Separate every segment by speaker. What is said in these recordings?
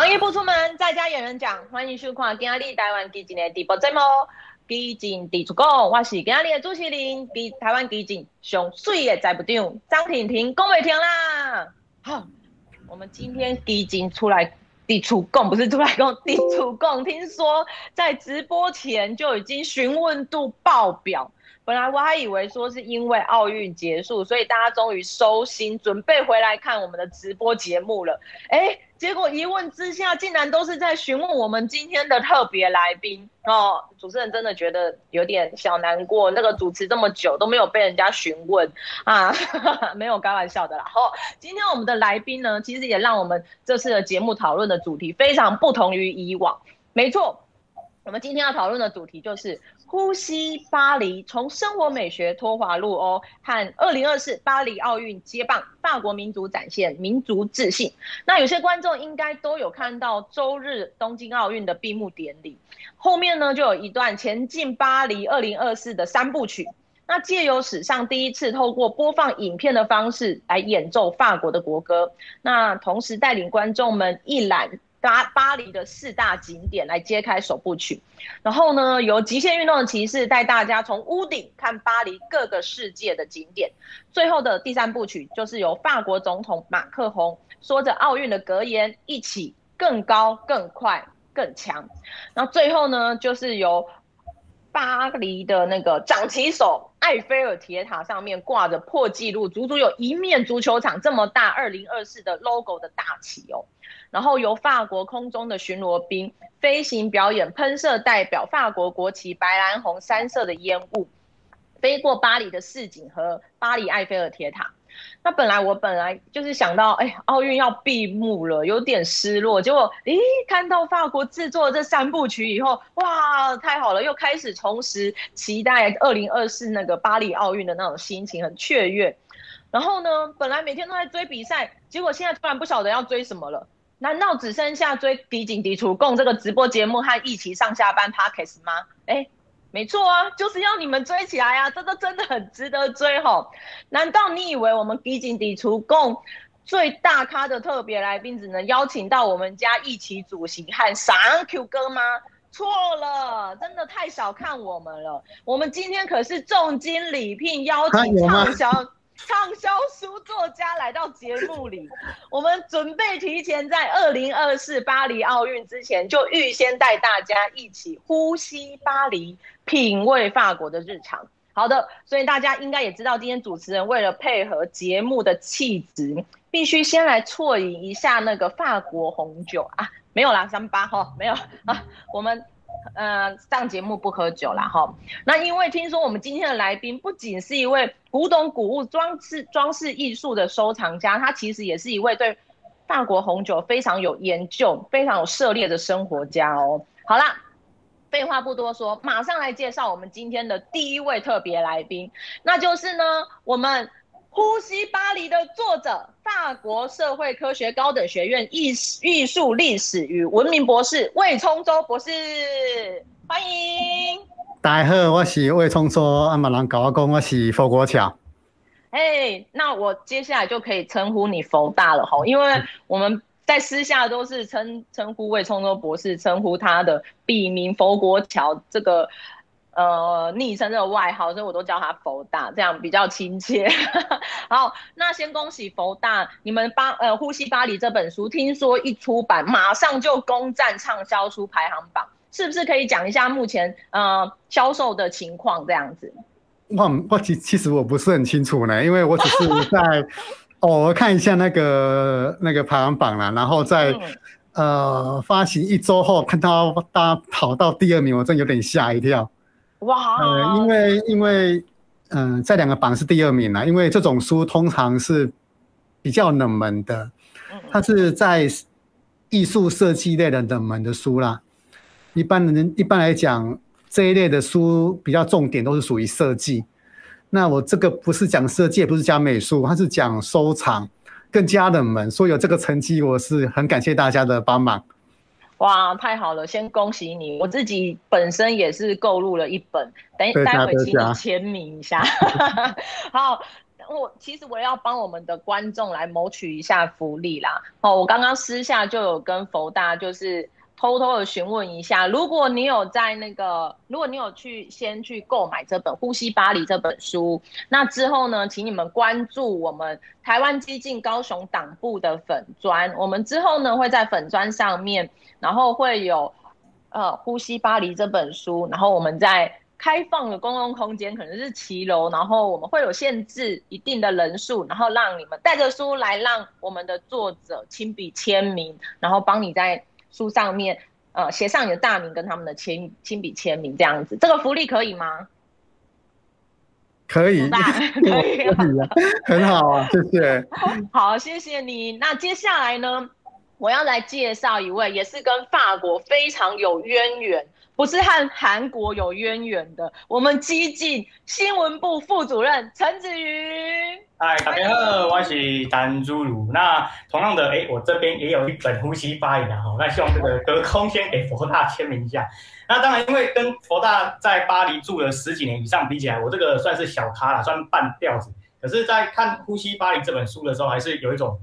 Speaker 1: 防疫不出门，在家也能讲。欢迎收看今天台湾基进的直播节目，基进伫厝讲，我是今天的主持人，基台湾基进上水的财务长张婷婷，讲袂停啦。好，我们今天基进出来伫厝讲，不是出来讲伫厝讲，听说在直播前就已经询问度爆表。本来我还以为说是因为奥运结束，所以大家终于收心，准备回来看我们的直播节目了。哎，结果一问之下，竟然都是在询问我们今天的特别来宾哦。主持人真的觉得有点小难过，那个主持这么久都没有被人家询问啊，没有开玩笑的啦。哦，今天我们的来宾呢，其实也让我们这次的节目讨论的主题非常不同于以往。没错，我们今天要讨论的主题就是。呼吸巴黎，从生活美学脱滑入欧，和二零二四巴黎奥运接棒，法国民族展现民族自信。那有些观众应该都有看到周日东京奥运的闭幕典礼，后面呢就有一段前进巴黎二零二四的三部曲。那借由史上第一次透过播放影片的方式来演奏法国的国歌，那同时带领观众们一览。巴巴黎的四大景点来揭开首部曲，然后呢，由极限运动的骑士带大家从屋顶看巴黎各个世界的景点。最后的第三部曲就是由法国总统马克宏说着奥运的格言：“一起更高、更快、更强。”然后最后呢，就是由巴黎的那个掌旗手埃菲尔铁塔上面挂着破纪录，足足有一面足球场这么大，二零二四的 logo 的大旗哦。然后由法国空中的巡逻兵飞行表演，喷射代表法国国旗白蓝红三色的烟雾，飞过巴黎的市井和巴黎埃菲尔铁塔。那本来我本来就是想到，哎，奥运要闭幕了，有点失落。结果，咦，看到法国制作这三部曲以后，哇，太好了，又开始重拾期待二零二四那个巴黎奥运的那种心情，很雀跃。然后呢，本来每天都在追比赛，结果现在突然不晓得要追什么了。难道只剩下追敌警敌除共这个直播节目和一起上下班 Podcast 吗？哎，没错啊，就是要你们追起来啊！这个真的很值得追吼。难道你以为我们敌警敌除共最大咖的特别来宾只能邀请到我们家一起主席和上 Q 哥吗？错了，真的太小看我们了。我们今天可是重金礼聘邀请畅销。畅销书作家来到节目里，我们准备提前在二零二四巴黎奥运之前，就预先带大家一起呼吸巴黎，品味法国的日常。好的，所以大家应该也知道，今天主持人为了配合节目的气质，必须先来啜饮一下那个法国红酒啊，没有啦，三八哈，没有啊，我们。呃，上节目不喝酒啦哈。那因为听说我们今天的来宾不仅是一位古董古物装饰装饰艺术的收藏家，他其实也是一位对法国红酒非常有研究、非常有涉猎的生活家哦。好啦，废话不多说，马上来介绍我们今天的第一位特别来宾，那就是呢我们。呼吸巴黎的作者，法国社会科学高等学院艺艺术历史与文明博士魏冲洲博士，欢迎。
Speaker 2: 大家好，我是魏冲洲，阿马兰搞阿公，我是佛国桥。
Speaker 1: 哎，hey, 那我接下来就可以称呼你佛大了吼，因为我们在私下都是称称呼魏冲洲博士，称呼他的笔名佛国桥这个。呃，昵称这个外号，所以我都叫他佛大，这样比较亲切。好，那先恭喜佛大，你们巴呃《呼吸巴黎》这本书，听说一出版马上就攻占畅销书排行榜，是不是可以讲一下目前呃销售的情况这样子？
Speaker 2: 我我其其实我不是很清楚呢，因为我只是在偶尔看一下那个那个排行榜啦，然后在、嗯、呃发行一周后看到大家跑到第二名，我真有点吓一跳。
Speaker 1: 哇，
Speaker 2: 呃，因为因为，嗯、呃，在两个榜是第二名啦，因为这种书通常是比较冷门的，它是在艺术设计类的冷门的书啦。一般人一般来讲，这一类的书比较重点都是属于设计。那我这个不是讲设计，也不是讲美术，它是讲收藏，更加冷门，所以有这个成绩，我是很感谢大家的帮忙。
Speaker 1: 哇，太好了！先恭喜你，我自己本身也是购入了一本，等待会请你签名一下。好，我其实我要帮我们的观众来谋取一下福利啦。哦，我刚刚私下就有跟佛大就是偷偷的询问一下，如果你有在那个，如果你有去先去购买这本《呼吸巴黎》这本书，那之后呢，请你们关注我们台湾激进高雄党部的粉砖，我们之后呢会在粉砖上面，然后会有呃《呼吸巴黎》这本书，然后我们在。开放的公共空间可能是骑楼，然后我们会有限制一定的人数，然后让你们带着书来，让我们的作者亲笔签名，然后帮你在书上面呃写上你的大名跟他们的签亲笔签名这样子，这个福利可以吗？
Speaker 2: 可以，可以，很好啊，谢谢。
Speaker 1: 好，谢谢你。那接下来呢，我要来介绍一位，也是跟法国非常有渊源。不是和韩国有渊源的，我们激进新闻部副主任陈子瑜。
Speaker 3: 嗨，大家好，我是陈子瑜。那同样的，哎，我这边也有一本呼吸巴黎的哈，那希望这个隔空先给佛大签名一下。那当然，因为跟佛大在巴黎住了十几年以上比起来，我这个算是小咖了，算半吊子。可是，在看《呼吸巴黎》这本书的时候，还是有一种。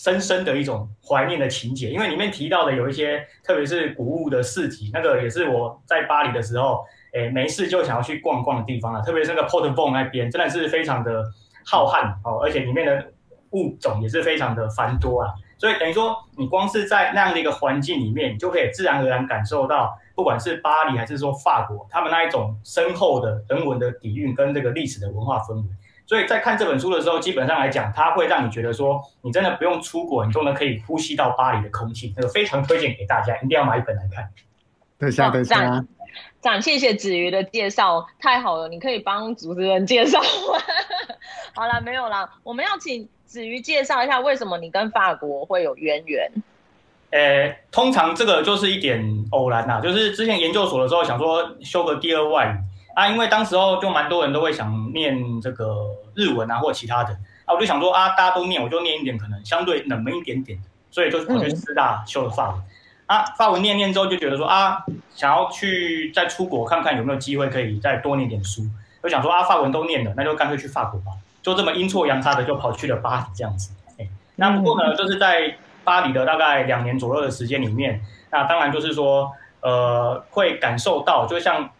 Speaker 3: 深深的一种怀念的情节，因为里面提到的有一些，特别是古物的市集，那个也是我在巴黎的时候，诶，没事就想要去逛逛的地方啊。特别是那个 Porte Bonne 那边，真的是非常的浩瀚哦，而且里面的物种也是非常的繁多啊。所以等于说，你光是在那样的一个环境里面，你就可以自然而然感受到，不管是巴黎还是说法国，他们那一种深厚的人文的底蕴跟这个历史的文化氛围。所以在看这本书的时候，基本上来讲，它会让你觉得说，你真的不用出国，你都能可以呼吸到巴黎的空气。那个非常推荐给大家，一定要买一本来看。
Speaker 2: 等下，等下，
Speaker 1: 这样谢谢子瑜的介绍，太好了，你可以帮主持人介绍。好了，没有了，我们要请子瑜介绍一下，为什么你跟法国会有渊源？
Speaker 3: 呃，通常这个就是一点偶然呐，就是之前研究所的时候想说修个第二外语。啊，因为当时候就蛮多人都会想念这个日文啊，或其他的啊，我就想说啊，大家都念，我就念一点可能相对冷门一点点，所以就我去师大修了法文。啊，法文念念之后就觉得说啊，想要去再出国看看有没有机会可以再多念点书，就想说啊，法文都念了，那就干脆去法国吧，就这么阴错阳差的就跑去了巴黎这样子。哎，那不过呢，就是在巴黎的大概两年左右的时间里面，那当然就是说呃，会感受到就像。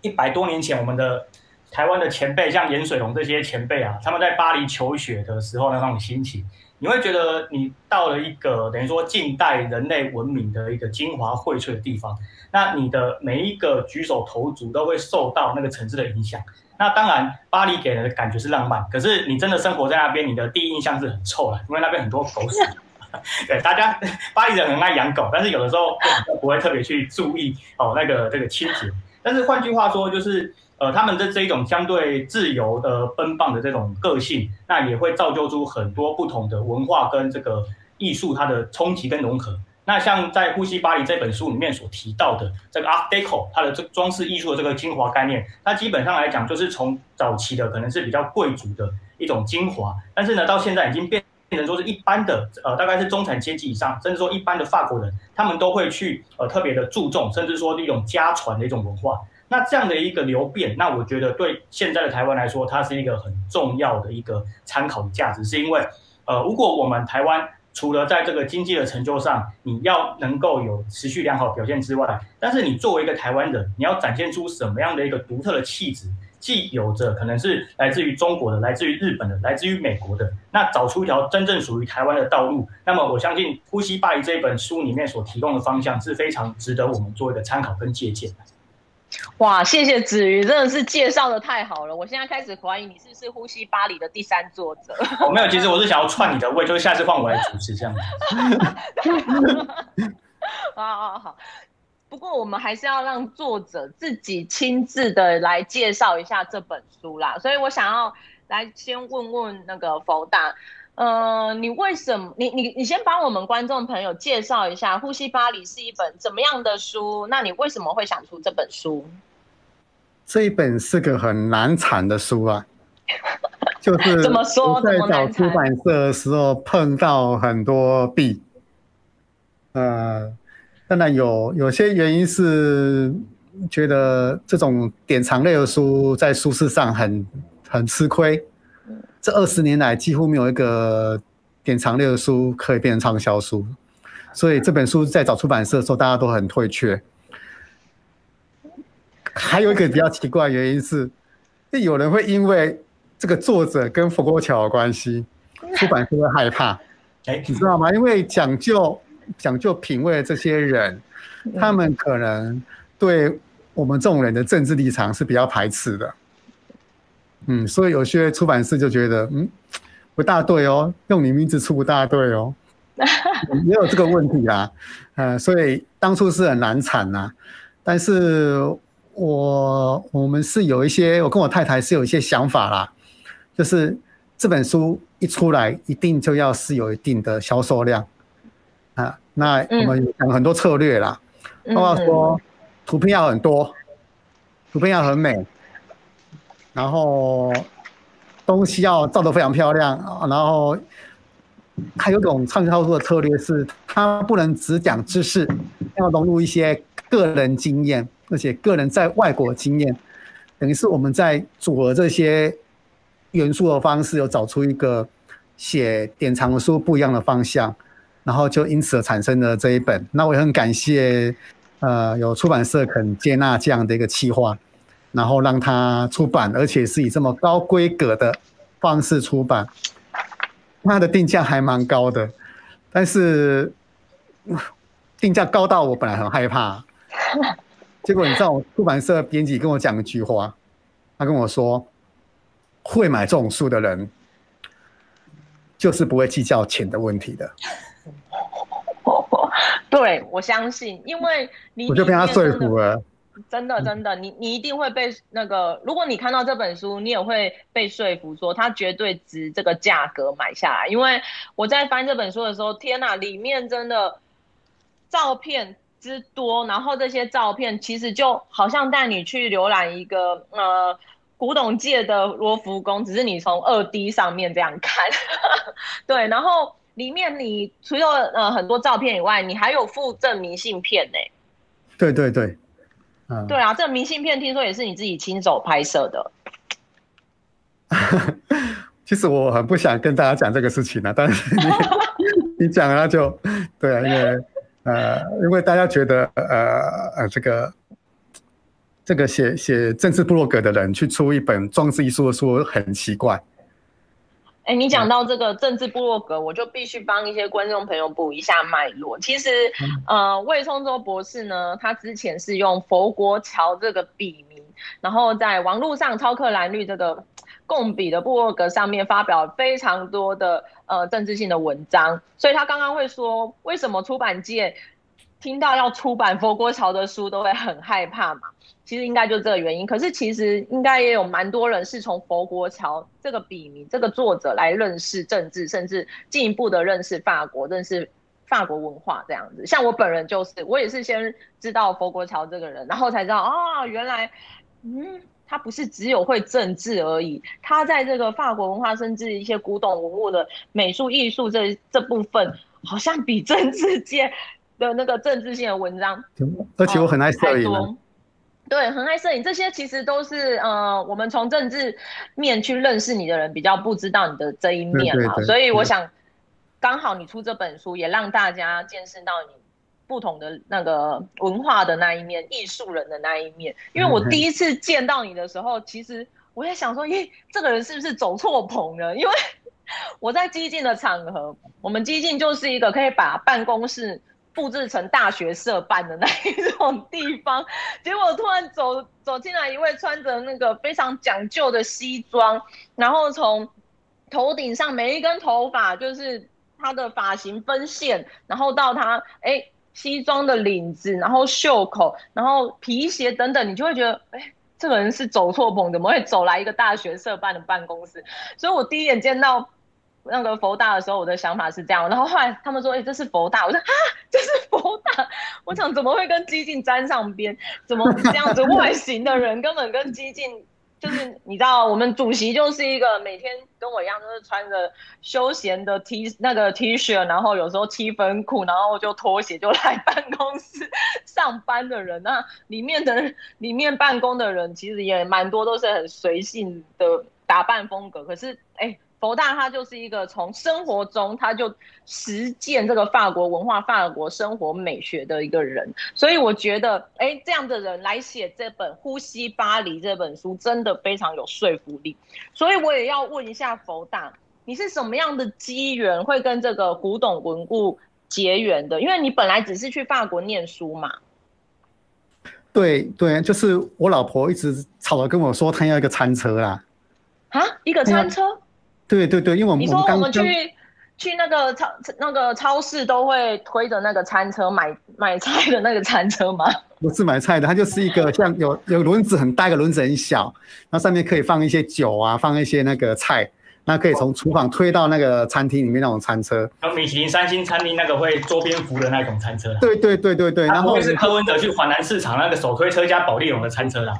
Speaker 3: 一百多年前，我们的台湾的前辈，像颜水龙这些前辈啊，他们在巴黎求学的时候那种心情，你会觉得你到了一个等于说近代人类文明的一个精华荟萃的地方，那你的每一个举手投足都会受到那个城市的影响。那当然，巴黎给人的感觉是浪漫，可是你真的生活在那边，你的第一印象是很臭的，因为那边很多狗屎。对，大家巴黎人很爱养狗，但是有的时候不会特别去注意哦那个这个清洁。但是换句话说，就是呃，他们的这一种相对自由的奔放的这种个性，那也会造就出很多不同的文化跟这个艺术它的冲击跟融合。那像在《呼吸巴黎》这本书里面所提到的这个 Art Deco，它的这装饰艺术的这个精华概念，它基本上来讲就是从早期的可能是比较贵族的一种精华，但是呢，到现在已经变。变成说是一般的，呃，大概是中产阶级以上，甚至说一般的法国人，他们都会去呃特别的注重，甚至说一种家传的一种文化。那这样的一个流变，那我觉得对现在的台湾来说，它是一个很重要的一个参考的价值，是因为呃，如果我们台湾除了在这个经济的成就上，你要能够有持续良好表现之外，但是你作为一个台湾人，你要展现出什么样的一个独特的气质？既有着可能是来自于中国的、来自于日本的、来自于美国的，那找出一条真正属于台湾的道路。那么我相信《呼吸巴黎》这一本书里面所提供的方向是非常值得我们做一个参考跟借鉴的。
Speaker 1: 哇，谢谢子瑜，真的是介绍的太好了！我现在开始怀疑你是不是《呼吸巴黎》的第三作者。
Speaker 3: 我、哦、没有，其实我是想要串你的位，就是下次换我来主持这样 子。
Speaker 1: 好好好。不过我们还是要让作者自己亲自的来介绍一下这本书啦，所以我想要来先问问那个佛大，呃，你为什么你你你先帮我们观众朋友介绍一下《呼吸巴黎》是一本怎么样的书？那你为什么会想出这本书？
Speaker 2: 这一本是个很难产的书啊，就是
Speaker 1: 怎么说？
Speaker 2: 在找出版社的时候碰到很多壁，呃。当然有有些原因是觉得这种典藏类的书在书市上很很吃亏，这二十年来几乎没有一个典藏类的书可以变成畅销书，所以这本书在找出版社的时候，大家都很退却。还有一个比较奇怪的原因是，有人会因为这个作者跟佛国桥有关系，出版社会害怕，你知道吗？因为讲究讲究品味的这些人，他们可能对我们这种人的政治立场是比较排斥的。嗯，所以有些出版社就觉得，嗯，不大对哦，用你名字出不大对哦，也有这个问题啊。呃，所以当初是很难产呐，但是。我我们是有一些，我跟我太太是有一些想法啦，就是这本书一出来，一定就要是有一定的销售量啊。那我们讲很多策略啦，包括说图片要很多，图片要很美，然后东西要照得非常漂亮，然后还有种畅销书的策略是，它不能只讲知识，要融入一些个人经验。而且个人在外国经验，等于是我们在组合这些元素的方式，有找出一个写典藏书不一样的方向，然后就因此而产生了这一本。那我也很感谢，呃，有出版社肯接纳这样的一个企划，然后让它出版，而且是以这么高规格的方式出版。它的定价还蛮高的，但是定价高到我本来很害怕。结果你知道，我出版社编辑跟我讲一句话，他跟我说：“会买这种书的人，就是不会计较钱的问题的。”
Speaker 1: 对，我相信，因为你
Speaker 2: 我就被他说服了。
Speaker 1: 真的，真的，你你一定会被那个，如果你看到这本书，你也会被说服，说它绝对值这个价格买下来。因为我在翻这本书的时候，天哪，里面真的照片。之多，然后这些照片其实就好像带你去浏览一个呃古董界的罗浮宫，只是你从二 D 上面这样看，对。然后里面你除了呃很多照片以外，你还有附赠明信片呢。
Speaker 2: 对对对，嗯，
Speaker 1: 对啊，这明信片听说也是你自己亲手拍摄的。
Speaker 2: 其实我很不想跟大家讲这个事情呢，但是你 你讲了就对啊，因为。呃，因为大家觉得，呃呃，这个这个写写政治部落格的人去出一本装置艺术的书很奇怪。
Speaker 1: 哎，你讲到这个政治部落格，我就必须帮一些观众朋友补一下脉络。其实，呃，魏聪州博士呢，他之前是用佛国桥这个笔名，然后在网络上超克蓝绿这个。共笔的部落格上面发表非常多的呃政治性的文章，所以他刚刚会说，为什么出版界听到要出版佛国桥的书都会很害怕嘛？其实应该就这个原因。可是其实应该也有蛮多人是从佛国桥这个笔名、这个作者来认识政治，甚至进一步的认识法国、认识法国文化这样子。像我本人就是，我也是先知道佛国桥这个人，然后才知道啊、哦，原来嗯。他不是只有会政治而已，他在这个法国文化，甚至一些古董文物的美术艺术这这部分，好像比政治界的那个政治性的文章，
Speaker 2: 而且我很爱摄影、啊，
Speaker 1: 对，很爱摄影，这些其实都是呃，我们从政治面去认识你的人比较不知道你的这一面嘛，所以我想刚好你出这本书，也让大家见识到你。不同的那个文化的那一面，艺术人的那一面。因为我第一次见到你的时候，其实我也想说，咦，这个人是不是走错棚了？因为 我在激进的场合，我们激进就是一个可以把办公室布置成大学社办的那一种地方。结果突然走走进来一位穿着那个非常讲究的西装，然后从头顶上每一根头发就是他的发型分线，然后到他哎。西装的领子，然后袖口，然后皮鞋等等，你就会觉得，哎，这个人是走错棚，怎么会走来一个大学社办的办公室？所以我第一眼见到那个佛大的时候，我的想法是这样。然后后来他们说，哎，这是佛大，我说啊，这是佛大，我想怎么会跟激进沾上边？怎么这样子 外形的人根本跟激进。就是你知道，我们主席就是一个每天跟我一样，都是穿着休闲的 T 那个 T 恤，然后有时候七分裤，然后就拖鞋就来办公室上班的人。那里面的里面办公的人其实也蛮多，都是很随性的打扮风格，可是哎，佛大他就是一个从生活中他就实践这个法国文化、法国生活美学的一个人，所以我觉得哎，这样的人来写这本《呼吸巴黎》这本书，真的非常有说服力。所以我也要问一下佛大，你是什么样的机缘会跟这个古董文物结缘的？因为你本来只是去法国念书嘛。
Speaker 2: 对对，就是我老婆一直吵着跟我说，她要一个餐车啦。
Speaker 1: 啊，一个餐车？
Speaker 2: 对对对，因为我们
Speaker 1: 你说我们去去那个超那个超市都会推着那个餐车买买菜的那个餐车吗？
Speaker 2: 不是买菜的，它就是一个像有有轮子很大，一个轮子很小，那上面可以放一些酒啊，放一些那个菜。那可以从厨房推到那个餐厅里面那种餐车，
Speaker 3: 有米其林三星餐厅那个会桌边扶的那种餐车。
Speaker 2: 对对对对对，然后
Speaker 3: 是柯文哲去华南市场那个手推车加保利龙的餐车啦。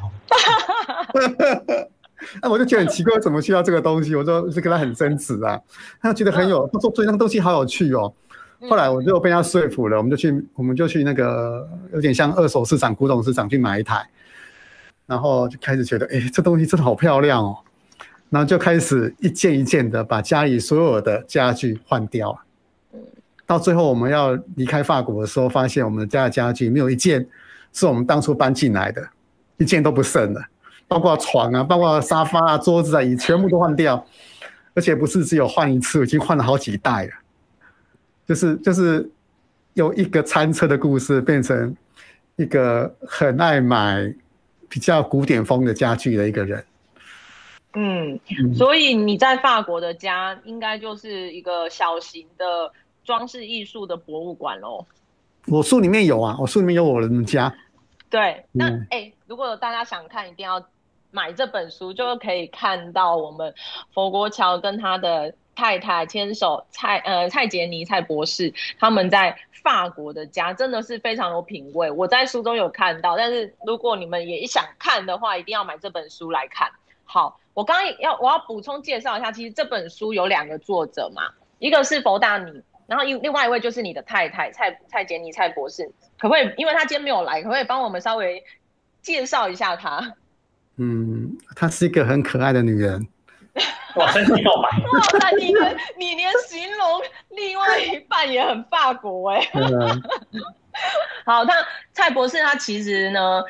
Speaker 2: 那我就觉得很奇怪，怎么需要这个东西？我就是跟他很争执啊，他觉得很有，他说对那个东西好有趣哦。后来我就被他说服了，我们就去我们就去那个有点像二手市场、古董市场去买一台，然后就开始觉得，哎，这东西真的好漂亮哦。然后就开始一件一件的把家里所有的家具换掉，到最后我们要离开法国的时候，发现我们家的家具没有一件是我们当初搬进来的，一件都不剩了，包括床啊，包括沙发啊、桌子啊，椅全部都换掉，而且不是只有换一次，已经换了好几代了。就是就是有一个餐车的故事，变成一个很爱买比较古典风的家具的一个人。
Speaker 1: 嗯，所以你在法国的家应该就是一个小型的装饰艺术的博物馆喽。
Speaker 2: 我书里面有啊，我书里面有我的家。
Speaker 1: 对，那哎、欸，如果大家想看，一定要买这本书，就可以看到我们佛国桥跟他的太太牵手蔡呃蔡杰尼蔡博士他们在法国的家，真的是非常有品味。我在书中有看到，但是如果你们也想看的话，一定要买这本书来看。好。我刚刚要我要补充介绍一下，其实这本书有两个作者嘛，一个是佛大你，然后另另外一位就是你的太太蔡蔡杰尼蔡博士，可不可以？因为他今天没有来，可不可以帮我们稍微介绍一下他？
Speaker 2: 嗯，她是一个很可爱的女人。
Speaker 3: 哇，真的告白！
Speaker 1: 哇，那你连你连形容另外一半也很法国哎、欸。好，那蔡博士他其实呢？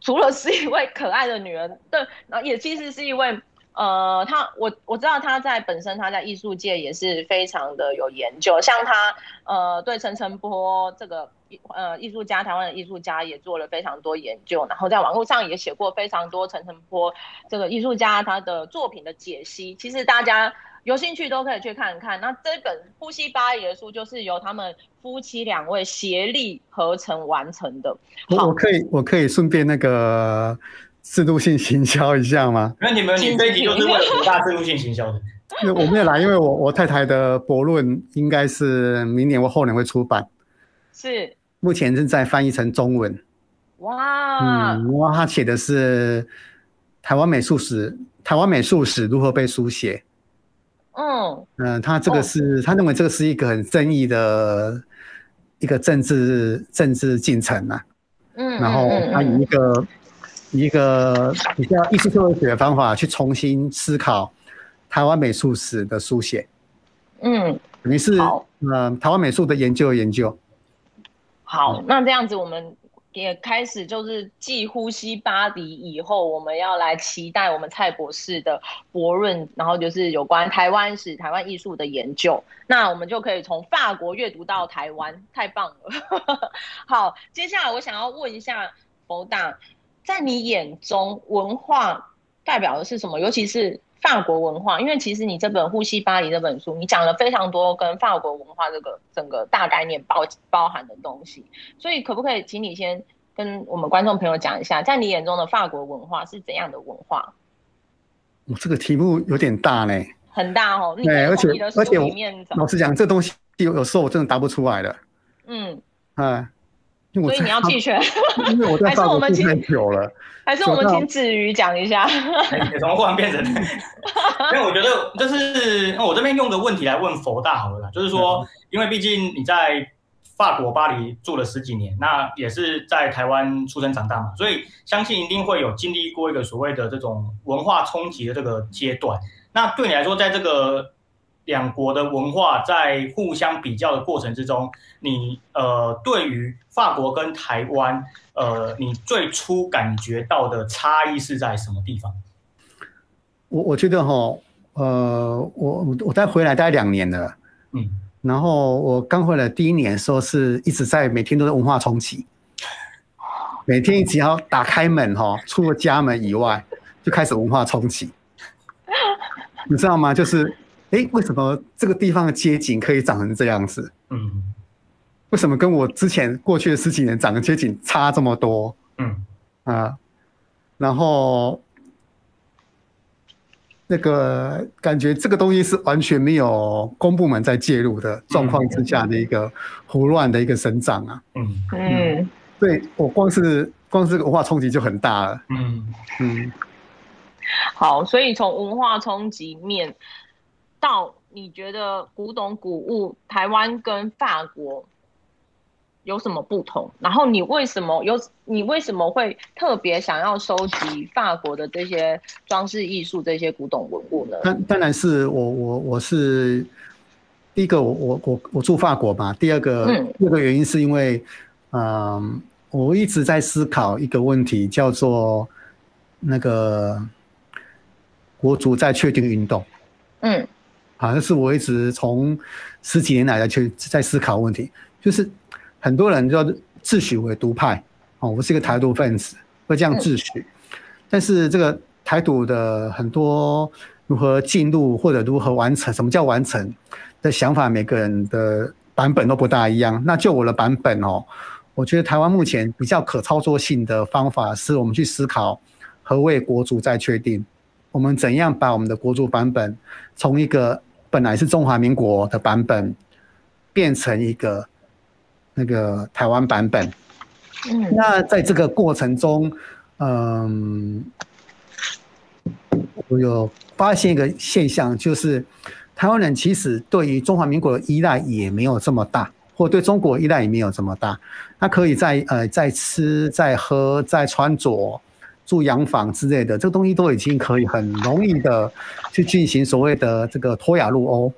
Speaker 1: 除了是一位可爱的女人，对，然后也其实是一位，呃，他我我知道他在本身他在艺术界也是非常的有研究，像他呃对陈澄波这个呃艺术家，台湾的艺术家也做了非常多研究，然后在网络上也写过非常多陈澄波这个艺术家他的作品的解析，其实大家。有兴趣都可以去看看。那这本《呼吸巴黎》的书就是由他们夫妻两位协力合成完成的。
Speaker 2: 我我可以我可以顺便那个制度性行销一下吗？
Speaker 3: 那你们你这一集就是为了大制度性行销的。
Speaker 2: 因为我没有来，因为我我太太的博论应该是明年或后年会出版。
Speaker 1: 是。
Speaker 2: 目前正在翻译成中文。
Speaker 1: 哇。
Speaker 2: 嗯，哇，他写的是台湾美术史，台湾美术史如何被书写。
Speaker 1: 嗯
Speaker 2: 嗯，他这个是、哦、他认为这个是一个很正义的一个政治政治进程啊。嗯，然后他以一个、一个比较艺术社会学的方法去重新思考台湾美术史的书写。嗯，等于是嗯台湾美术的研究研究。
Speaker 1: 好，那这样子我们。也开始就是继呼吸巴黎以后，我们要来期待我们蔡博士的博论，然后就是有关台湾史、台湾艺术的研究。那我们就可以从法国阅读到台湾，太棒了。好，接下来我想要问一下博大，在你眼中文化代表的是什么？尤其是。法国文化，因为其实你这本《呼吸巴黎》这本书，你讲了非常多跟法国文化这个整个大概念包包含的东西，所以可不可以请你先跟我们观众朋友讲一下，在你眼中的法国文化是怎样的文化？
Speaker 2: 我这个题目有点大呢，
Speaker 1: 很大哦。
Speaker 2: 对，而且而且我老实讲，这东西有有时候我真的答不出来的。嗯，哎。
Speaker 1: 所以你要弃权，
Speaker 2: 因为我在法国待太久了。
Speaker 1: 还是我们请子瑜讲一下。
Speaker 3: 怎么忽然变成？因为我觉得就是，我这边用个问题来问佛大好了啦，就是说，因为毕竟你在法国巴黎住了十几年，那也是在台湾出生长大嘛，所以相信一定会有经历过一个所谓的这种文化冲击的这个阶段。那对你来说，在这个两国的文化在互相比较的过程之中，你呃对于法国跟台湾，呃，你最初感觉到的差异是在什么地方？
Speaker 2: 我我觉得哈，呃，我我再回来大概两年了，嗯。然后我刚回来第一年的时候，是一直在每天都在文化冲击，每天只要打开门哈，出了家门以外，就开始文化冲击，你知道吗？就是，哎，为什么这个地方的街景可以长成这样子？嗯，为什么跟我之前过去的十几年长的街景差这么多？嗯啊，然后。那个感觉，这个东西是完全没有公部门在介入的状况之下的一个胡乱的一个生长啊。嗯嗯，对，我光是光是文化冲击就很大了。嗯嗯。
Speaker 1: 好，所以从文化冲击面到你觉得古董古物，台湾跟法国。有什么不同？然后你为什么有？你为什么会特别想要收集法国的这些装饰艺术、这些古董文物呢？
Speaker 2: 当当然是我我我是第一个我，我我我住法国嘛。第二个，嗯、第二个原因是因为，嗯、我一直在思考一个问题，叫做那个国足在确定运动。嗯，好像是我一直从十几年来的去在思考问题，就是。很多人就自诩为独派，哦，我是一个台独分子，会这样自诩。但是这个台独的很多如何进入或者如何完成，什么叫完成的想法，每个人的版本都不大一样。那就我的版本哦，我觉得台湾目前比较可操作性的方法，是我们去思考何谓国族再确定，我们怎样把我们的国族版本从一个本来是中华民国的版本变成一个。那个台湾版本，嗯，那在这个过程中，嗯，我有发现一个现象，就是台湾人其实对于中华民国的依赖也没有这么大，或对中国依赖也没有这么大。他可以在呃在吃、在喝、在穿着、住洋房之类的，这个东西都已经可以很容易的去进行所谓的这个脱亚入欧，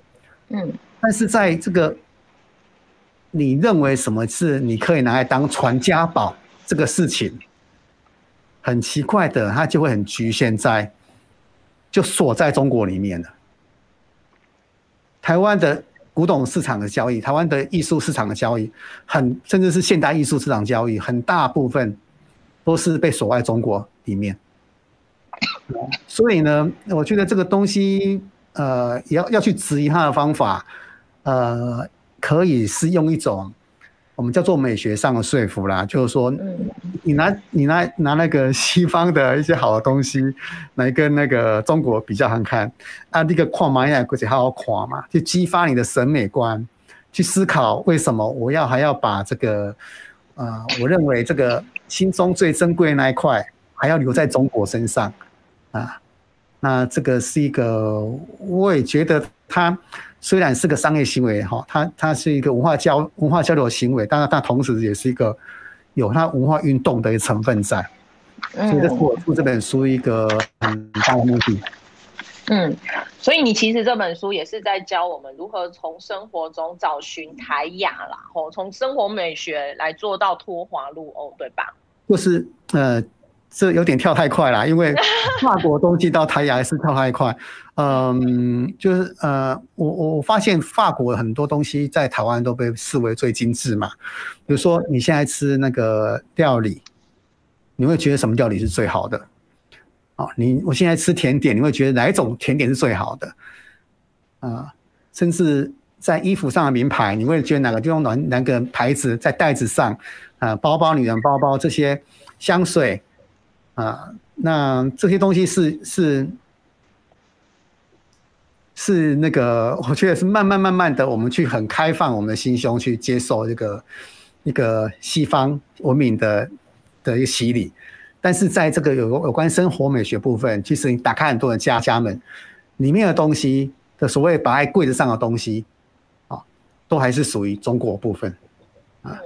Speaker 2: 嗯，但是在这个。你认为什么是你可以拿来当传家宝？这个事情很奇怪的，它就会很局限在，就锁在中国里面了。台湾的古董市场的交易，台湾的艺术市场的交易，很甚至是现代艺术市场交易，很大部分都是被锁在中国里面。所以呢，我觉得这个东西，呃，要要去质疑它的方法，呃。可以是用一种我们叫做美学上的说服啦，就是说，你拿你拿拿那个西方的一些好的东西来跟那个中国比较看看啊，那个跨马亚国际好好跨嘛，就激发你的审美观，去思考为什么我要还要把这个呃，我认为这个心中最珍贵的那一块还要留在中国身上啊，那这个是一个，我也觉得它。虽然是个商业行为哈，它它是一个文化交文化交流的行为，但是它同时也是一个有它文化运动的一个成分在，所以这是我出这本书一个很大的目的。
Speaker 1: 嗯，所以你其实这本书也是在教我们如何从生活中找寻台雅啦，吼，从生活美学来做到脱华入欧，对吧？
Speaker 2: 就是呃。这有点跳太快了，因为 法国东西到台雅还是跳太快。嗯，就是呃，我我发现法国很多东西在台湾都被视为最精致嘛。比如说你现在吃那个料理，你会觉得什么料理是最好的？哦，你我现在吃甜点，你会觉得哪一种甜点是最好的？啊，甚至在衣服上的名牌，你会觉得哪个地方哪哪个牌子在袋子上啊，包包、女人包包这些香水。啊，那这些东西是是是那个，我觉得是慢慢慢慢的，我们去很开放我们的心胸去接受这个一个西方文明的的一个洗礼。但是在这个有有关生活美学部分，其实你打开很多的家家门，里面的东西的所谓摆在柜子上的东西，啊，都还是属于中国部分啊。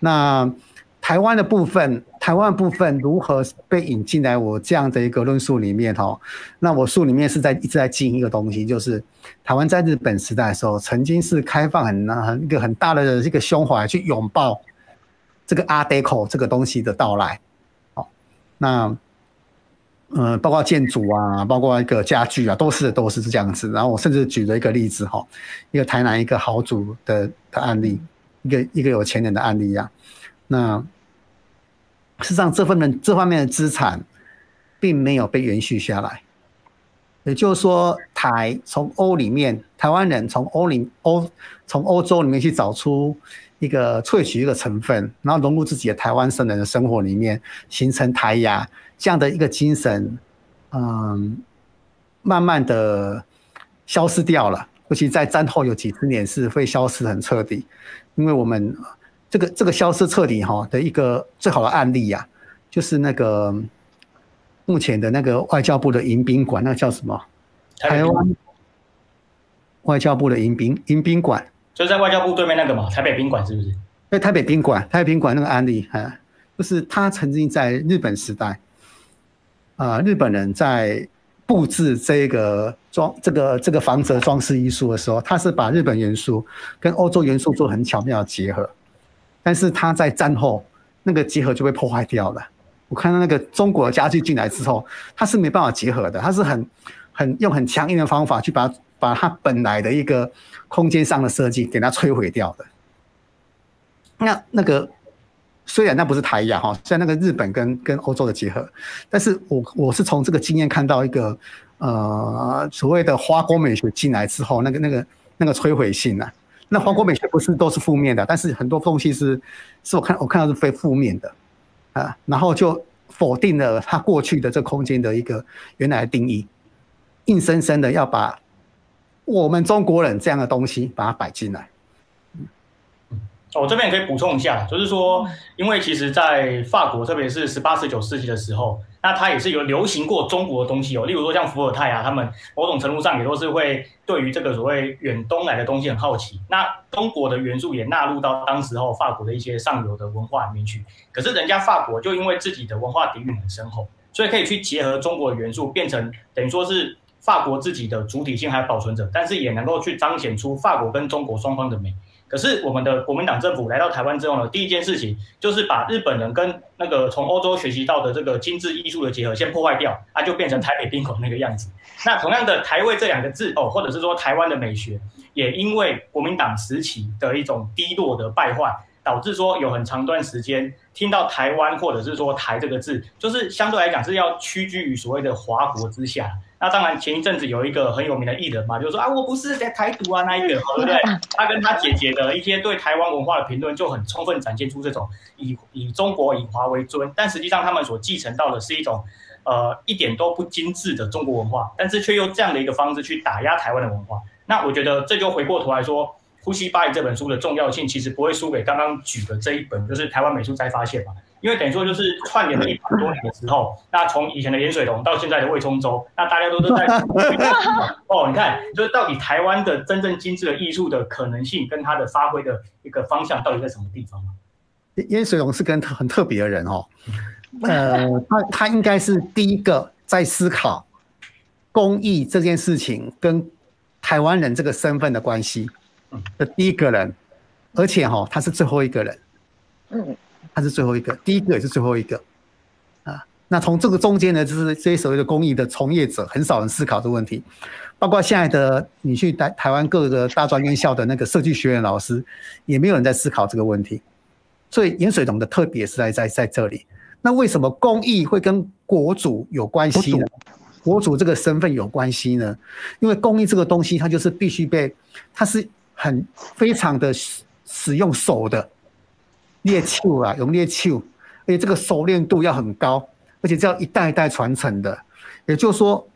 Speaker 2: 那台湾的部分，台湾部分如何被引进来我这样的一个论述里面哈？那我书里面是在一直在经营一个东西，就是台湾在日本时代的时候，曾经是开放很很一个很大的一个胸怀去拥抱这个 Art Deco 这个东西的到来。那嗯、呃，包括建筑啊，包括一个家具啊，都是都是是这样子。然后我甚至举了一个例子哈，一个台南一个豪族的的案例，一个一个有钱人的案例呀、啊。那事实上，这份的这方面的资产并没有被延续下来。也就是说，台从欧里面，台湾人从欧里欧从欧洲里面去找出一个萃取一个成分，然后融入自己的台湾生人的生活里面，形成台牙这样的一个精神，嗯，慢慢的消失掉了。尤其在战后有几十年是会消失很彻底，因为我们。这个这个消失彻底哈的一个最好的案例呀、啊，就是那个目前的那个外交部的迎宾馆，那个叫什么？台湾外交部的迎宾迎宾馆，
Speaker 3: 就在外交部对面那个嘛，台北宾馆是不是？
Speaker 2: 对，台北宾馆，台北宾馆那个案例啊，就是他曾经在日本时代，啊、呃，日本人在布置这个装这个这个房子的装饰艺术的时候，他是把日本元素跟欧洲元素做很巧妙的结合。但是他在战后那个结合就被破坏掉了。我看到那个中国的家具进来之后，它是没办法结合的，它是很很用很强硬的方法去把把它本来的一个空间上的设计给它摧毁掉的。那那个虽然那不是台亚哈，虽然那个日本跟跟欧洲的结合，但是我我是从这个经验看到一个呃所谓的华国美学进来之后，那个那个那个摧毁性啊。那华国美学不是都是负面的，但是很多东西是，是我看我看到是非负面的，啊，然后就否定了他过去的这空间的一个原来的定义，硬生生的要把我们中国人这样的东西把它摆进来。
Speaker 3: 我这边也可以补充一下，就是说，因为其实，在法国，特别是十八、十九世纪的时候，那它也是有流行过中国的东西哦。例如说，像伏尔泰啊，他们某种程度上也都是会对于这个所谓远东来的东西很好奇。那中国的元素也纳入到当时候法国的一些上游的文化里面去。可是人家法国就因为自己的文化底蕴很深厚，所以可以去结合中国的元素，变成等于说是法国自己的主体性还保存着，但是也能够去彰显出法国跟中国双方的美。可是我们的国民党政府来到台湾之后呢，第一件事情就是把日本人跟那个从欧洲学习到的这个精致艺术的结合先破坏掉，啊，就变成台北宾馆那个样子。那同样的“台味”这两个字哦，或者是说台湾的美学，也因为国民党时期的一种低落的败坏，导致说有很长段时间听到台湾或者是说台这个字，就是相对来讲是要屈居于所谓的华国之下。那当然，前一阵子有一个很有名的艺人嘛，就是说啊，我不是在台独啊，那一个，对不对？他跟他姐姐的一些对台湾文化的评论，就很充分展现出这种以以中国以华为尊，但实际上他们所继承到的是一种呃一点都不精致的中国文化，但是却用这样的一个方式去打压台湾的文化。那我觉得这就回过头来说，《呼吸巴黎》这本书的重要性，其实不会输给刚刚举的这一本，就是《台湾美术再发现》嘛。因为等于说就是串联了一百多年的时候，那从以前的颜水龙到现在的魏聪周，那大家都都在 哦，你看，就是到底台湾的真正精致的艺术的可能性跟它的发挥的一个方向到底在什么地方？
Speaker 2: 颜水龙是跟很特别的人哦，呃，他他应该是第一个在思考工艺这件事情跟台湾人这个身份的关系的第一个人，而且哈，他是最后一个人，嗯。他是最后一个，第一个也是最后一个，啊，那从这个中间呢，就是这些所谓的工艺的从业者，很少人思考这个问题，包括现在的你去台台湾各个大专院校的那个设计学院老师，也没有人在思考这个问题。所以盐水龙的特别是在在在这里。那为什么工艺会跟国主有关系呢？国主这个身份有关系呢？因为工艺这个东西，它就是必须被，它是很非常的使用手的。猎手啊，用猎手，而且这个熟练度要很高，而且这要一代一代传承的。也就是说，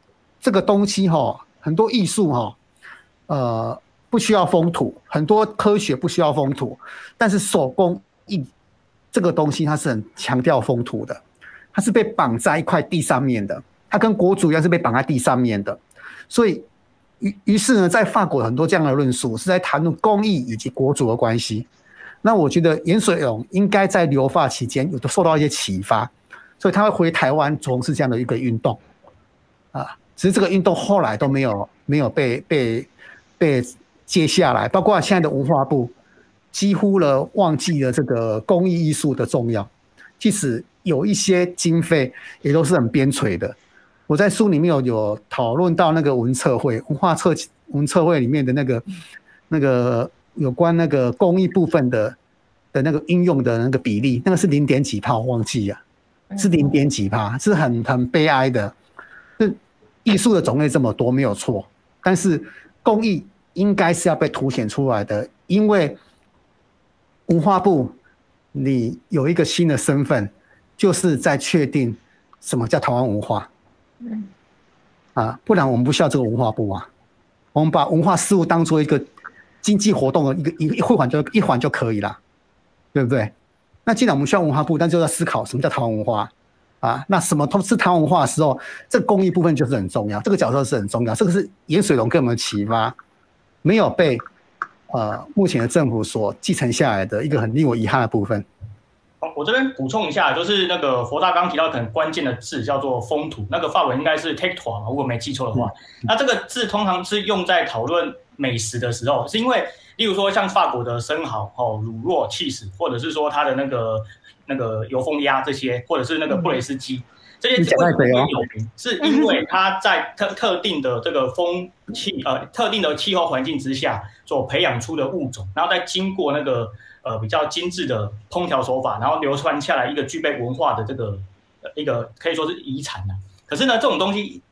Speaker 2: 这个东西哈，很多艺术哈，呃，不需要风土，很多科学不需要风土，但是手工艺这个东西它是很强调风土的，它是被绑在一块地上面的，它跟国主一样是被绑在地上面的。所以，于于是呢，在法国很多这样的论述是在谈论工艺以及国主的关系。那我觉得颜水龙应该在留法期间有的受到一些启发，所以他会回台湾从事这样的一个运动，啊，只是这个运动后来都没有没有被被被接下来，包括现在的文化部几乎了忘记了这个工艺艺术的重要，即使有一些经费也都是很边陲的。我在书里面有有讨论到那个文策会文化策文策会里面的那个那个。有关那个工艺部分的的那个应用的那个比例，那个是零点几帕，我忘记啊，是零点几帕，是很很悲哀的。是艺术的种类这么多没有错，但是工艺应该是要被凸显出来的，因为文化部你有一个新的身份，就是在确定什么叫台湾文化。嗯，啊，不然我们不需要这个文化部啊，我们把文化事务当做一个。经济活动的一个一个一环就一环就可以了，对不对？那既然我们需要文化部，但就要思考什么叫台湾文化啊？那什么都是台湾文化的时候，这个工艺部分就是很重要，这个角色是很重要。这个是盐水龙给我们的启发，没有被呃目前的政府所继承下来的一个很令我遗憾的部分。
Speaker 3: 好，我这边补充一下，就是那个佛大刚提到很关键的字叫做风土，那个法文应该是 terroir 嘛，如果没记错的话。嗯、那这个字通常是用在讨论。美食的时候，是因为，例如说像法国的生蚝、哦乳酪、起司，或者是说它的那个那个油封鸭这些，或者是那个布雷斯鸡，这些为什么会有名？是因为它在特特定的这个风气呃特定的气候环境之下所培养出的物种，然后再经过那个呃比较精致的烹调手法，然后流传下来一个具备文化的这个一个可以说是遗产呐。可是呢，这种东西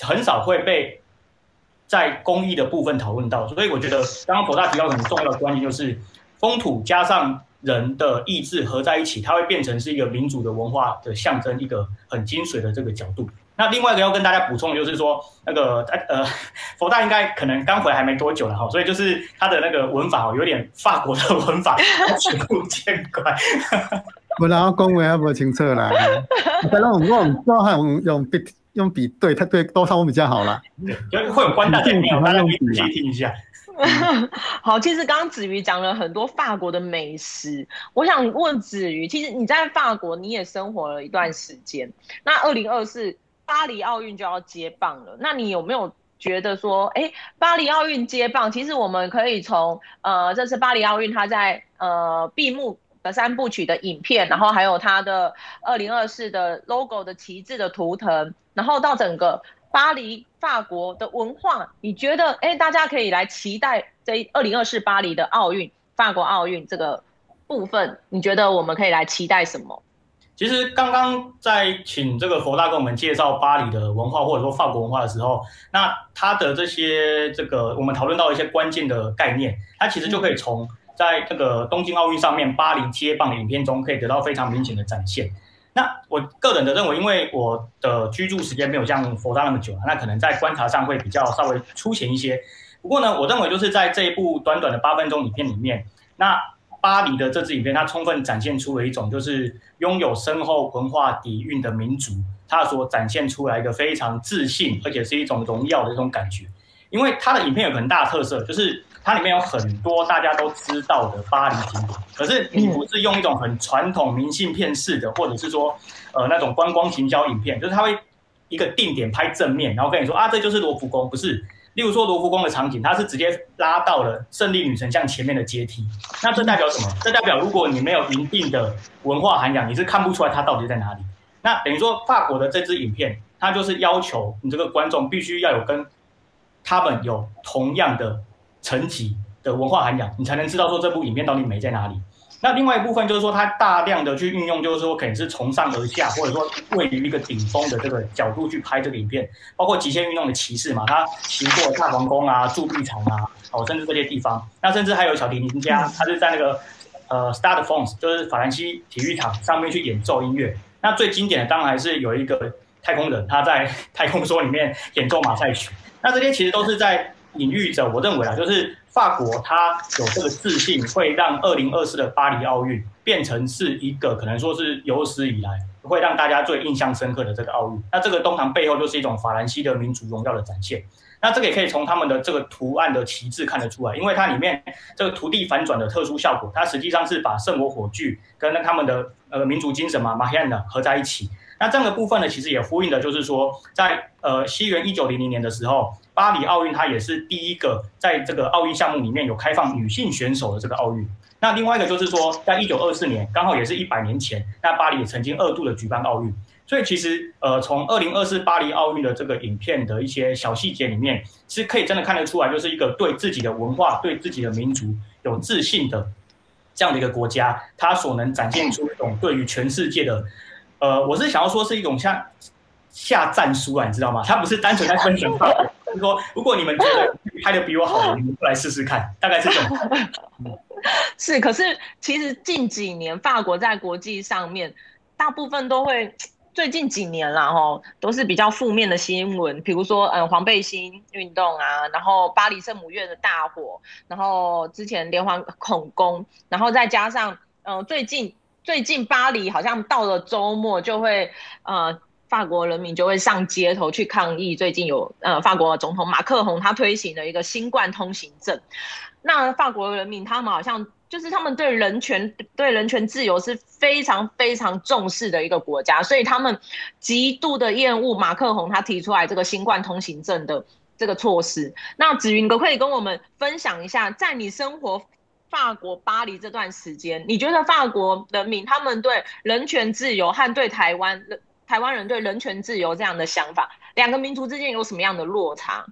Speaker 3: 很少会被。在公益的部分讨论到，所以我觉得刚刚佛大提到很重要的关键就是风土加上人的意志合在一起，它会变成是一个民主的文化的象征，一个很精髓的这个角度。那另外一个要跟大家补充的就是说，那个呃，佛大应该可能刚回来还没多久了哈，所以就是他的那个文法哦，有点法国的文法，见怪见怪。
Speaker 2: 不 然我讲话还不清楚啦，反 正我用用用笔对他对多少我比较好了，
Speaker 3: 对，会有关大家没有，大家可以仔细听一下。
Speaker 1: 好，其实刚刚子瑜讲了很多法国的美食，我想问子瑜，其实你在法国你也生活了一段时间，那二零二四巴黎奥运就要接棒了，那你有没有觉得说，哎、欸，巴黎奥运接棒，其实我们可以从呃，这次巴黎奥运它在呃闭幕。的三部曲的影片，然后还有它的二零二四的 logo 的旗帜的图腾，然后到整个巴黎法国的文化，你觉得哎，大家可以来期待这二零二四巴黎的奥运，法国奥运这个部分，你觉得我们可以来期待什么？
Speaker 3: 其实刚刚在请这个佛大跟我们介绍巴黎的文化或者说法国文化的时候，那他的这些这个我们讨论到一些关键的概念，它其实就可以从。在这个东京奥运上面，巴黎接棒影片中，可以得到非常明显的展现。那我个人的认为，因为我的居住时间没有像佛大那么久，那可能在观察上会比较稍微粗浅一些。不过呢，我认为就是在这一部短短的八分钟影片里面，那巴黎的这支影片，它充分展现出了一种就是拥有深厚文化底蕴的民族，它所展现出来一个非常自信，而且是一种荣耀的这种感觉。因为它的影片有很大的特色，就是。它里面有很多大家都知道的巴黎景点，可是你不是用一种很传统明信片式的，或者是说，呃，那种观光行销影片，就是它会一个定点拍正面，然后跟你说啊，这就是罗浮宫，不是。例如说罗浮宫的场景，它是直接拉到了胜利女神像前面的阶梯，那这代表什么？这代表如果你没有一定的文化涵养，你是看不出来它到底在哪里。那等于说法国的这支影片，它就是要求你这个观众必须要有跟他们有同样的。层级的文化涵养，你才能知道说这部影片到底美在哪里。那另外一部分就是说，它大量的去运用，就是说可能是从上而下，或者说位于一个顶峰的这个角度去拍这个影片，包括极限运动的骑士嘛，他骑过大皇宫啊、铸币厂啊，哦，甚至这些地方。那甚至还有小提琴家，他是在那个呃 Stade de France，就是法兰西体育场上面去演奏音乐。那最经典的当然还是有一个太空人，他在太空梭里面演奏马赛曲。那这些其实都是在。隐喻着，我认为啊，就是法国它有这个自信，会让二零二四的巴黎奥运变成是一个可能说是有史以来会让大家最印象深刻的这个奥运。那这个通常背后就是一种法兰西的民族荣耀的展现。那这个也可以从他们的这个图案的旗帜看得出来，因为它里面这个土地反转的特殊效果，它实际上是把圣火火炬跟他们的呃民族精神嘛，Mahayana 合在一起。那这样的部分呢，其实也呼应的就是说，在呃西元一九零零年的时候，巴黎奥运它也是第一个在这个奥运项目里面有开放女性选手的这个奥运。那另外一个就是说，在一九二四年，刚好也是一百年前，那巴黎也曾经二度的举办奥运。所以其实呃，从二零二四巴黎奥运的这个影片的一些小细节里面，是可以真的看得出来，就是一个对自己的文化、对自己的民族有自信的这样的一个国家，它所能展现出一种对于全世界的。呃，我是想要说是一种像下战书啊，你知道吗？他不是单纯在分享，就是说，如果你们觉得拍的比我好，你们过来试试看，大概是这种。
Speaker 1: 是，可是其实近几年法国在国际上面，大部分都会最近几年啦，吼，都是比较负面的新闻，比如说嗯黄背心运动啊，然后巴黎圣母院的大火，然后之前连环恐攻，然后再加上嗯最近。最近巴黎好像到了周末就会，呃，法国人民就会上街头去抗议。最近有呃，法国总统马克宏他推行了一个新冠通行证。那法国人民他们好像就是他们对人权、对人权自由是非常非常重视的一个国家，所以他们极度的厌恶马克宏他提出来这个新冠通行证的这个措施。那子云哥可以跟我们分享一下，在你生活法国巴黎这段时间，你觉得法国人民他们对人权自由和对台湾台湾人对人权自由这样的想法，两个民族之间有什么样的落差？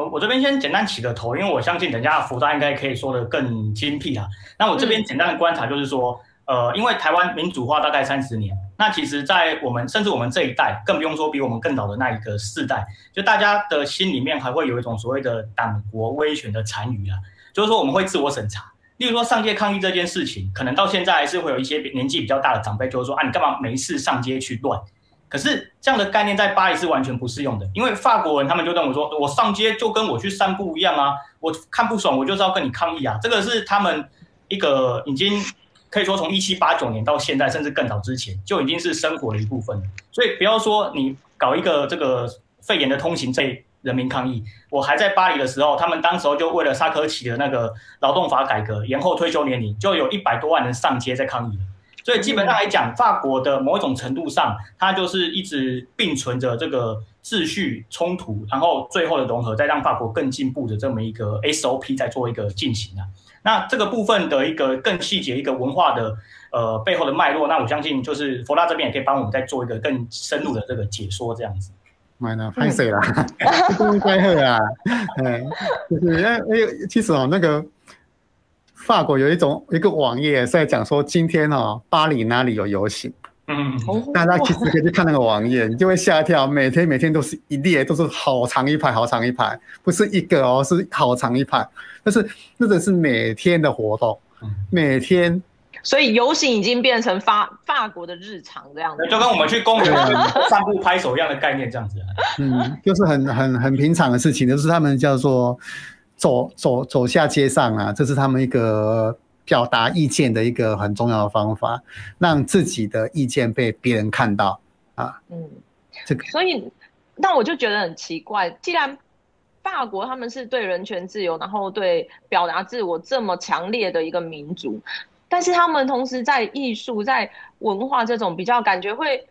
Speaker 3: 呃，我这边先简单起个头，因为我相信等下福大应该可以说得更精辟啊。那我这边简单的观察就是说，嗯、呃，因为台湾民主化大概三十年，那其实，在我们甚至我们这一代，更不用说比我们更早的那一个世代，就大家的心里面还会有一种所谓的党国威权的残余啊，就是说我们会自我审查。例如说上街抗议这件事情，可能到现在还是会有一些年纪比较大的长辈，就是说啊，你干嘛没事上街去乱？可是这样的概念在巴黎是完全不适用的，因为法国人他们就认为说，我上街就跟我去散步一样啊，我看不爽我就是要跟你抗议啊，这个是他们一个已经可以说从一七八九年到现在，甚至更早之前就已经是生活的一部分了。所以不要说你搞一个这个肺炎的通行证。人民抗议，我还在巴黎的时候，他们当时候就为了萨科齐的那个劳动法改革，延后退休年龄，就有一百多万人上街在抗议。所以基本上来讲，法国的某一种程度上，它就是一直并存着这个秩序冲突，然后最后的融合，再让法国更进步的这么一个 SOP 在做一个进行啊。那这个部分的一个更细节一个文化的呃背后的脉络，那我相信就是佛拉这边也可以帮我们再做一个更深入的这个解说，这样子。
Speaker 2: 买了，拍谁啦？不 应该喝啊！哎，就是因为因为其实哦，那个法国有一种一个网页是在讲说，今天哦，巴黎哪里有游行？嗯，大家其实可以去看那个网页，你就会吓一跳。每天每天都是一列，都是好长一排，好长一排，不是一个哦，是好长一排。但是那个是每天的活动，每天。
Speaker 1: 所以游行已经变成法法国的日常这样子，
Speaker 3: 就跟我们去公园散步拍手一样的概念这样子。
Speaker 2: 嗯，就是很很很平常的事情，就是他们叫做走走走下街上啊，这是他们一个表达意见的一个很重要的方法，让自己的意见被别人看到啊。嗯，这个。
Speaker 1: 所以，那我就觉得很奇怪，既然法国他们是对人权自由，然后对表达自我这么强烈的一个民族。但是他们同时在艺术、在文化这种比较感觉会，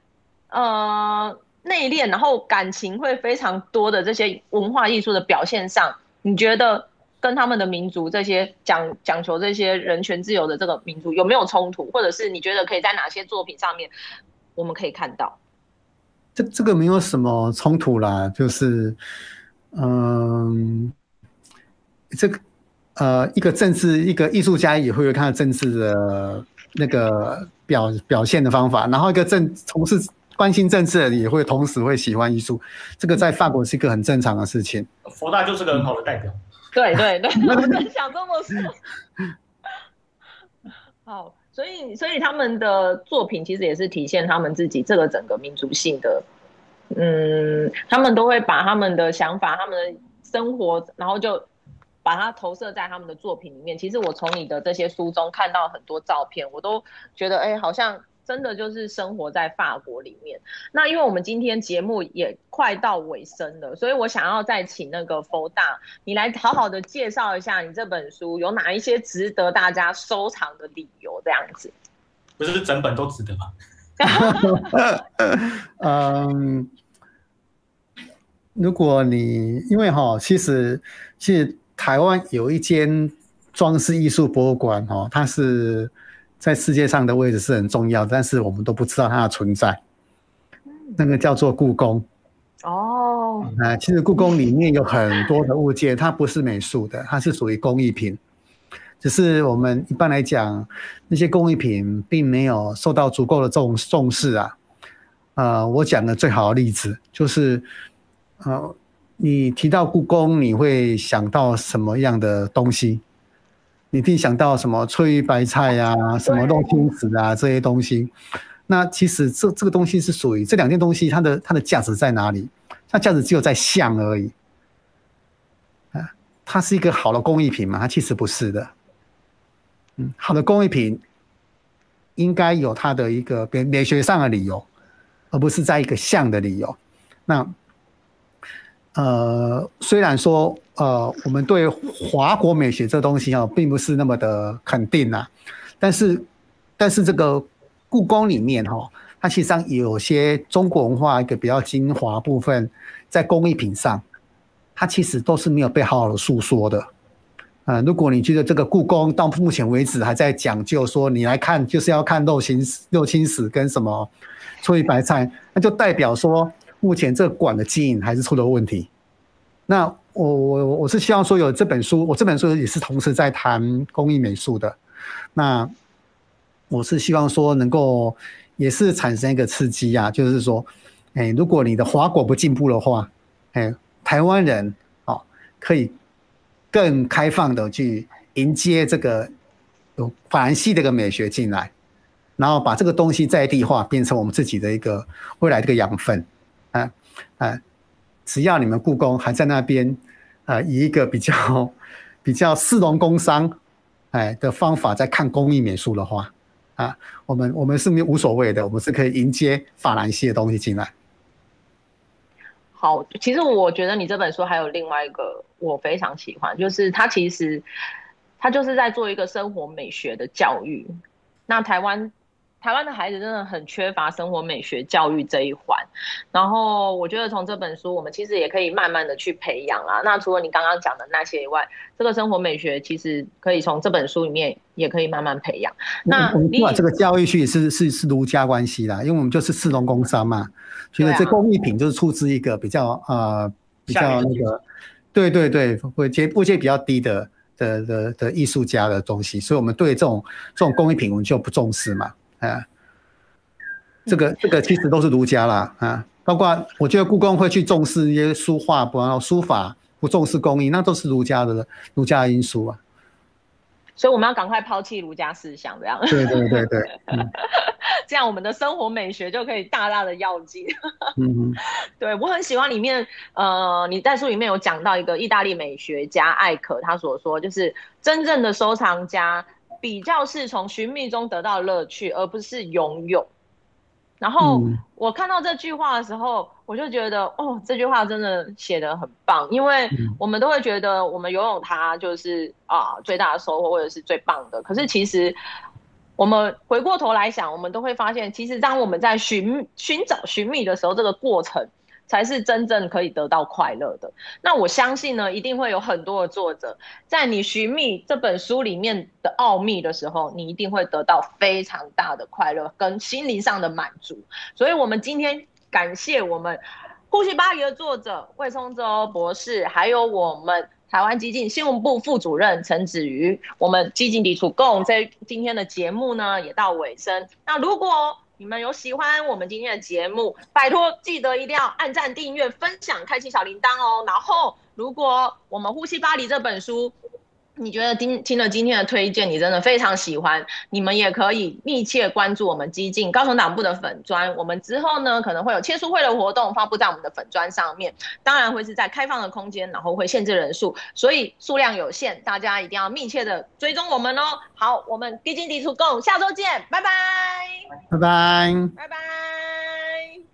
Speaker 1: 呃，内敛，然后感情会非常多的这些文化艺术的表现上，你觉得跟他们的民族这些讲讲求这些人权自由的这个民族有没有冲突？或者是你觉得可以在哪些作品上面我们可以看到？
Speaker 2: 这这个没有什么冲突啦，就是，嗯，这个。呃，一个政治，一个艺术家也会有看政治的那个表表现的方法，然后一个政从事关心政治的也会同时会喜欢艺术，这个在法国是一个很正常的事情。
Speaker 3: 佛大就是个很好的代表。
Speaker 1: 对对对，想这么说。好，所以所以他们的作品其实也是体现他们自己这个整个民族性的，嗯，他们都会把他们的想法、他们的生活，然后就。把它投射在他们的作品里面。其实我从你的这些书中看到很多照片，我都觉得，哎，好像真的就是生活在法国里面。那因为我们今天节目也快到尾声了，所以我想要再请那个佛大，你来好好的介绍一下你这本书有哪一些值得大家收藏的理由，这样子。
Speaker 3: 不是整本都值得吗？
Speaker 2: 嗯，如果你因为哈，其实其实台湾有一间装饰艺术博物馆哈，它是在世界上的位置是很重要，但是我们都不知道它的存在。那个叫做故宫。
Speaker 1: 哦。
Speaker 2: 啊，其实故宫里面有很多的物件，它不是美术的，它是属于工艺品。只是我们一般来讲，那些工艺品并没有受到足够的重重视啊。呃，我讲的最好的例子就是，呃，你提到故宫，你会想到什么样的东西？你可以想到什么翠玉白菜啊，什么肉青石啊这些东西。那其实这这个东西是属于这两件东西，它的它的价值在哪里？它价值只有在像而已。啊，它是一个好的工艺品吗？它其实不是的。嗯，好的工艺品应该有它的一个美美学上的理由。而不是在一个像的理由。那呃，虽然说呃，我们对华国美学这东西啊，并不是那么的肯定啊，但是但是这个故宫里面哈，它其实上有些中国文化一个比较精华部分，在工艺品上，它其实都是没有被好好的诉说的。呃，如果你觉得这个故宫到目前为止还在讲究说，你来看就是要看肉青肉青史跟什么。翠玉白菜，那就代表说，目前这个馆的经营还是出了问题。那我我我是希望说，有这本书，我这本书也是同时在谈工艺美术的。那我是希望说，能够也是产生一个刺激啊，就是说，哎，如果你的华国不进步的话，哎，台湾人哦，可以更开放的去迎接这个有法兰西的一个美学进来。然后把这个东西在地化，变成我们自己的一个未来的一个养分，啊啊！只要你们故宫还在那边，啊，以一个比较比较市农工商，哎的方法在看工艺美术的话，啊，我们我们是没无所谓的，我们是可以迎接法兰西的东西进来。
Speaker 1: 好，其实我觉得你这本书还有另外一个我非常喜欢，就是它其实它就是在做一个生活美学的教育。那台湾。台湾的孩子真的很缺乏生活美学教育这一环，然后我觉得从这本书，我们其实也可以慢慢的去培养啊。那除了你刚刚讲的那些以外，这个生活美学其实可以从这本书里面也可以慢慢培养。那
Speaker 2: 我们把这个教育去是是是儒家关系啦，因为我们就是士农工商嘛，所以这工艺品就是出自一个比较呃比较那个，对对对，会接物阶比较低的的的的艺术家的东西，所以我们对这种这种工艺品我们就不重视嘛。啊，这个这个其实都是儒家啦啊，包括我觉得故宫会去重视一些书画，不然后书法不重视工艺，那都是儒家的儒家的因素啊。
Speaker 1: 所以我们要赶快抛弃儒家思想，这样。
Speaker 2: 对对对对，嗯、
Speaker 1: 这样我们的生活美学就可以大大的跃进。
Speaker 2: 嗯，
Speaker 1: 对我很喜欢里面，呃，你在书里面有讲到一个意大利美学家艾可他所说，就是真正的收藏家。比较是从寻觅中得到乐趣，而不是拥有。然后我看到这句话的时候，我就觉得，哦，这句话真的写得很棒。因为我们都会觉得，我们拥有它就是啊最大的收获，或者是最棒的。可是其实，我们回过头来想，我们都会发现，其实当我们在寻寻找、寻觅的时候，这个过程。才是真正可以得到快乐的。那我相信呢，一定会有很多的作者，在你寻觅这本书里面的奥秘的时候，你一定会得到非常大的快乐跟心灵上的满足。所以，我们今天感谢我们《呼吸巴黎》的作者魏聪州博士，还有我们台湾基进新闻部副主任陈子瑜。我们基进伫厝讲，在今天的节目呢也到尾声。那如果你们有喜欢我们今天的节目，拜托记得一定要按赞、订阅、分享、开启小铃铛哦。然后，如果我们《呼吸巴黎》这本书你觉得听听了今天的推荐，你真的非常喜欢，你们也可以密切关注我们激进高雄党部的粉专。我们之后呢，可能会有签书会的活动发布在我们的粉专上面，当然会是在开放的空间，然后会限制人数，所以数量有限，大家一定要密切的追踪我们哦。好，我们激进伫厝讲，下周见，拜拜，
Speaker 2: 拜拜，
Speaker 1: 拜拜。